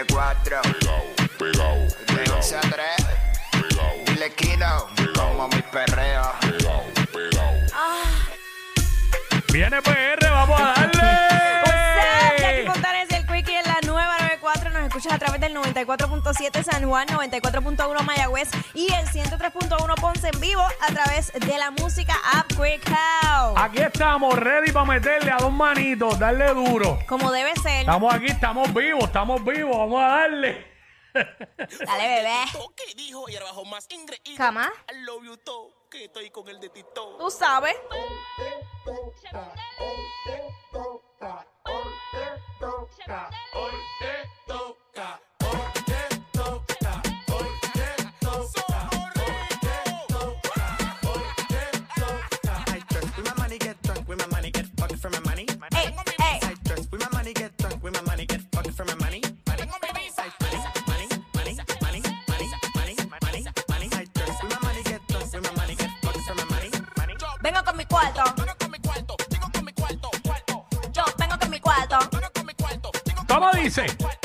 de cuatro. De once tres. Pegao. Le como mi perreo. Pegao, Viene PR escuchas a través del 94.7 San Juan, 94.1 Mayagüez y el 103.1 Ponce en vivo a través de la música App Quick House. Aquí estamos, ready para meterle a dos manitos, darle duro. Como debe ser. Estamos aquí, estamos vivos, estamos vivos, vamos a darle. Dale, bebé. que dijo y abajo más increíble. Cama. I love you todo, que estoy con el de Tito. Tú sabes. Dice?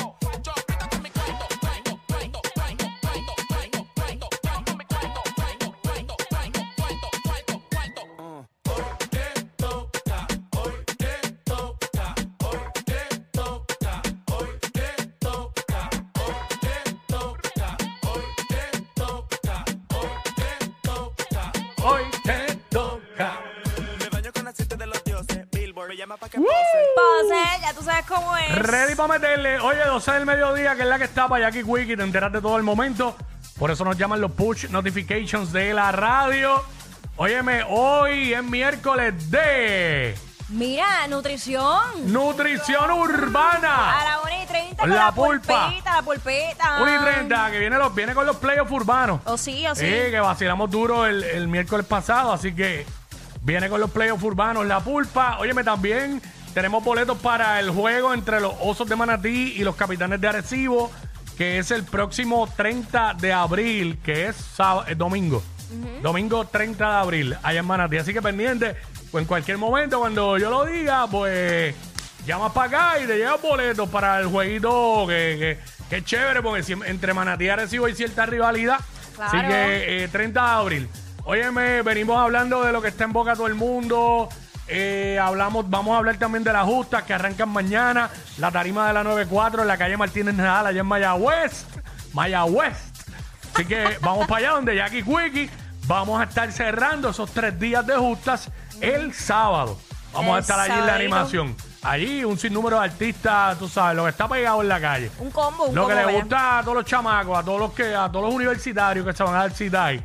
Ya tú sabes cómo es. Ready para meterle. Oye, 12 del mediodía, que es la que está para Jackie Wiki, te enteras de todo el momento. Por eso nos llaman los push notifications de la radio. Óyeme, hoy es miércoles de Mira, nutrición. nutrición A urbana. la 1 y 30 con La la, pulpa. pulpita, la pulpita. 1 y 30, que viene, los, viene con los playoffs urbanos. O sí, o sí. Sí, que vacilamos duro el, el miércoles pasado, así que viene con los playoffs urbanos la pulpa. Óyeme, también tenemos boletos para el juego entre los Osos de Manatí y los Capitanes de Arecibo, que es el próximo 30 de abril, que es, sábado, es domingo. Domingo 30 de abril, allá en Manatí. Así que pendiente, pues en cualquier momento, cuando yo lo diga, pues llamas para acá y te llevas boletos para el jueguito que, que, que es chévere, porque si- entre Manatí y Arecibo hay cierta rivalidad. Así Claro. que eh, 30 de abril. Óyeme, venimos hablando de lo que está en boca todo el mundo. Eh, hablamos, vamos a hablar también de las justas que arrancan mañana. La tarima de la 94 en la calle Martínez Nadal, allá en Mayagüez. Mayagüez. Así que vamos para allá donde Jackie Quickie. Vamos a estar cerrando esos tres días de justas el sábado. Vamos a estar allí en la animación. Allí un sinnúmero de artistas, tú sabes, lo que está pegado en la calle. Un combo, un Lo combo. que le gusta a todos los chamacos, a todos los que, a todos los universitarios que se van a dar cita ahí,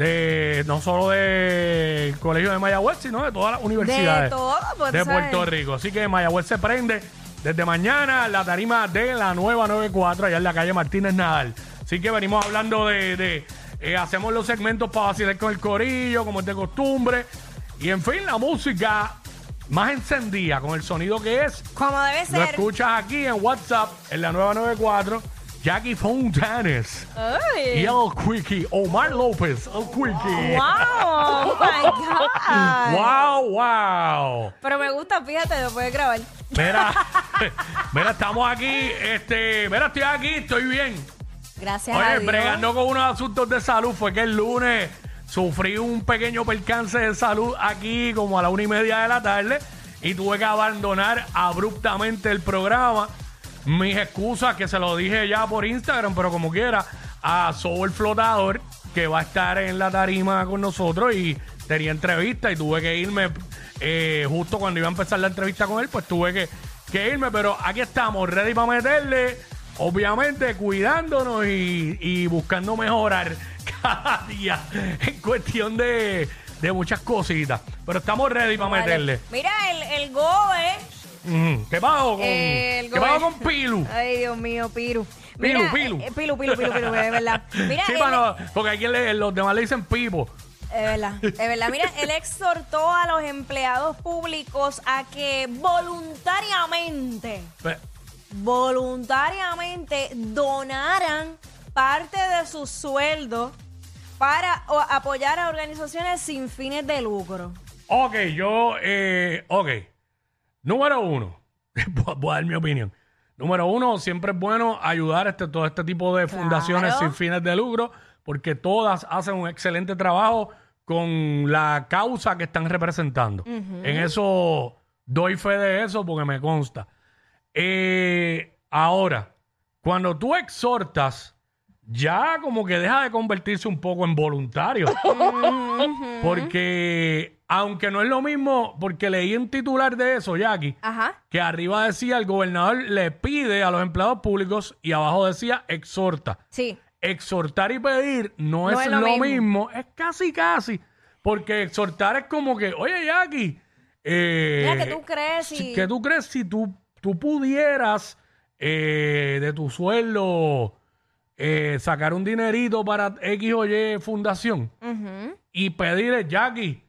de no solo del colegio de Mayagüez, sino de todas las universidades todo, pues, de sabes. Puerto Rico. Así que Mayagüez se prende desde mañana la tarima de la nueva 94 allá en la calle Martínez Nadal. Así que venimos hablando de, de, eh, hacemos los segmentos para vacilar con el corillo, como es de costumbre. Y en fin, la música más encendida con el sonido que es Como debe lo ser. escuchas aquí en WhatsApp, en la nueva 94, Jackie Fontanes y Ay. el Quickie, Omar López, el Quickie. Wow, oh my God. Wow, wow. Pero me gusta, fíjate, lo puedes grabar. Mira, mira, estamos aquí, este, mira, estoy aquí, estoy bien. Gracias a Oye, Dios. bregando con unos asuntos de salud, fue que el lunes sufrí un pequeño percance de salud aquí como a la una y media de la tarde y tuve que abandonar abruptamente el programa. Mis excusas, que se lo dije ya por Instagram, pero como quiera, a Soul Flotador, que va a estar en la tarima con nosotros y tenía entrevista y tuve que irme eh, justo cuando iba a empezar la entrevista con él, pues tuve que, que irme, pero aquí estamos, ready para meterle. Obviamente cuidándonos y, y buscando mejorar cada día en cuestión de, de muchas cositas. Pero estamos ready para Vale. meterle. Mira, el, el GOE. ¿Qué pago con, El ¿qué pago gobe- con Pilu? Ay, Dios mío, Piru. Pilu, Mira, Pilu. eh, pilu, Pilu, Pilu, Pilu, de verdad. Mira, Sí, él- para no- porque aquí le- los demás le dicen Pipo. Es verdad, es verdad. Mira, él exhortó a los empleados públicos a que voluntariamente, Pe- voluntariamente donaran parte de su sueldo para o- apoyar a organizaciones sin fines de lucro. Ok, yo, eh, ok. Número uno, voy a- dar mi opinión. Número uno, siempre es bueno ayudar a este, todo este tipo de fundaciones Claro. sin fines de lucro, porque todas hacen un excelente trabajo con la causa que están representando. En eso doy fe de eso porque me consta. Eh, ahora, cuando tú exhortas, ya como que deja de convertirse un poco en voluntario. Porque, aunque no es lo mismo, porque leí un titular de eso, Jackie, Ajá. que arriba decía el gobernador le pide a los empleados públicos y abajo decía exhorta. Sí. Exhortar y pedir no, es, lo, mismo. es casi casi. Porque exhortar es como que, oye Jackie, eh, Mira, que tú crees si- que tú crees si tú, tú pudieras eh, de tu sueldo eh, sacar un dinerito para X o Y fundación Ujú. y pedirle, Jackie.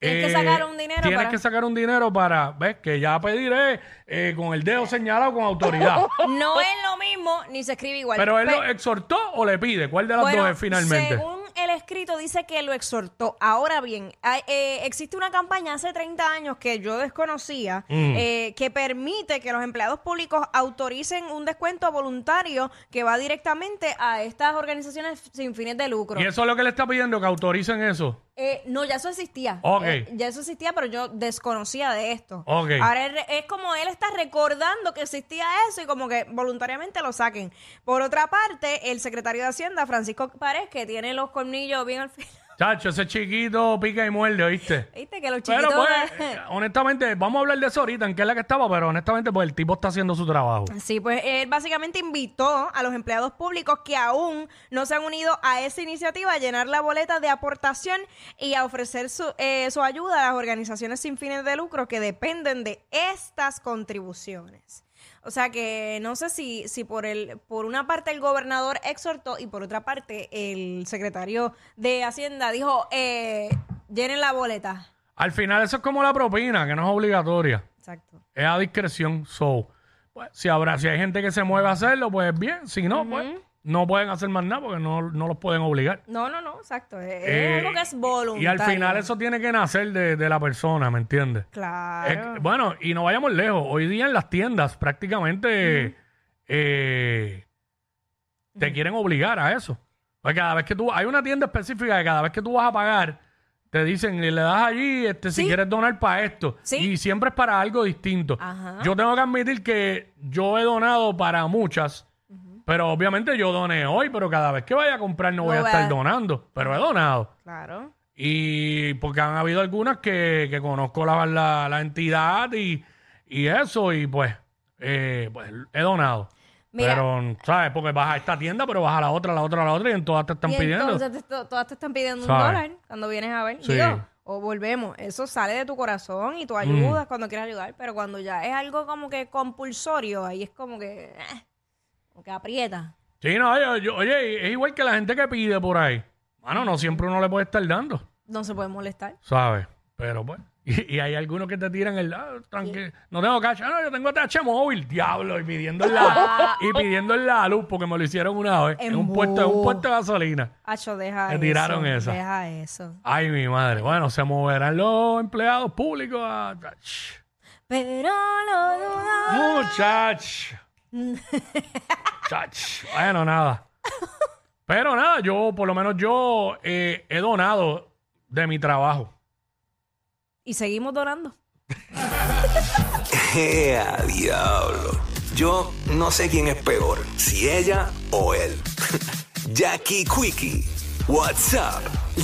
Tienes que sacar un dinero Tienes para- que sacar un dinero para, ves, que ya pediré eh, con el dedo señalado con autoridad. No es lo mismo ni se escribe igual. Pero él Pe- lo exhortó o le pide. ¿Cuál de las Bueno, dos es finalmente? Según el escrito dice que lo exhortó. Ahora bien, hay- eh, existe una campaña hace 30 años que yo desconocía Mm. eh, que permite que los empleados públicos autoricen un descuento voluntario que va directamente a estas organizaciones sin fines de lucro. Y eso es lo que le está pidiendo, que autoricen eso. Eh, no, ya eso existía. Ok. Eh, ya eso existía, pero yo desconocía de esto. Ok. Ahora es, es como él está recordando que existía eso y como que voluntariamente lo saquen. Por otra parte, el secretario de Hacienda, Francisco Párez, que tiene los colmillos bien al final. Chacho, ese chiquito pica y muerde, ¿oíste? ¿Viste? Que los Pero chiquitos... pues, eh, honestamente, vamos a hablar de eso ahorita, en qué es la que estaba, pero honestamente, pues el tipo está haciendo su trabajo. Sí, pues él básicamente invitó a los empleados públicos que aún no se han unido a esa iniciativa a llenar la boleta de aportación y a ofrecer su, eh, su ayuda a las organizaciones sin fines de lucro que dependen de estas contribuciones. O sea que no sé si, si por el, por una parte el gobernador exhortó y por otra parte el secretario de Hacienda dijo eh, llenen la boleta. Al final, eso es como la propina, que no es obligatoria. Exacto. Es a discreción. So, pues, si habrá, si hay gente que se mueve a hacerlo, pues bien. Si no, pues no pueden hacer más nada porque no, no los pueden obligar. No, no, no, exacto. Es, es Eh, algo que es voluntario. Y al final eso tiene que nacer de, de la persona, ¿me entiendes? Claro. Es- bueno, y no vayamos lejos. Hoy día en las tiendas prácticamente eh, te quieren obligar a eso. Porque cada vez que tú... Hay una tienda específica que cada vez que tú vas a pagar, te dicen, le das allí este, si Sí. quieres donar para esto. Sí. Y siempre es para algo distinto. Ajá. Yo tengo que admitir que yo he donado para muchas, pero obviamente yo doné hoy, pero cada vez que vaya a comprar no voy a estar donando. Pero he donado. Claro. Y porque han habido algunas que, que conozco la, la, la entidad y, y eso, y pues, eh, pues he donado. Mira. pero, ¿sabes? Porque vas a esta tienda, pero vas a la otra, a la otra, a la otra, y en todas te están y pidiendo. entonces te- to- todas te están pidiendo un dólar cuando vienes a ver. Sí. Digo, o volvemos. Eso sale de tu corazón y tú Mm. ayudas cuando quieres ayudar. Pero cuando ya es algo como que compulsorio, ahí es como que. eh, como que aprieta. Sí, no, yo- yo- oye, es igual que la gente que pide por ahí. Bueno, no siempre uno le puede estar dando, No se puede molestar. ¿sabes? Pero pues, y, y hay algunos que te tiran el ah, tranquilo. No tengo cash, ah, no, yo tengo TH móvil, diablo, y pidiendo en la, y pidiendo en la luz, porque me lo hicieron una vez, en un puesto, en un puesto de gasolina. Hacho, deja Me eso. tiraron esa. Deja eso. Ay, mi madre. Bueno, se moverán los empleados públicos a... Pero lo dudo. Muchach. Bueno, nada. Pero nada, yo, por lo menos yo eh, he donado de mi trabajo. Y seguimos donando. ¡Ea, diablo! Yo no sé quién es peor, si ella o él. Jackie Quickie, WhatsApp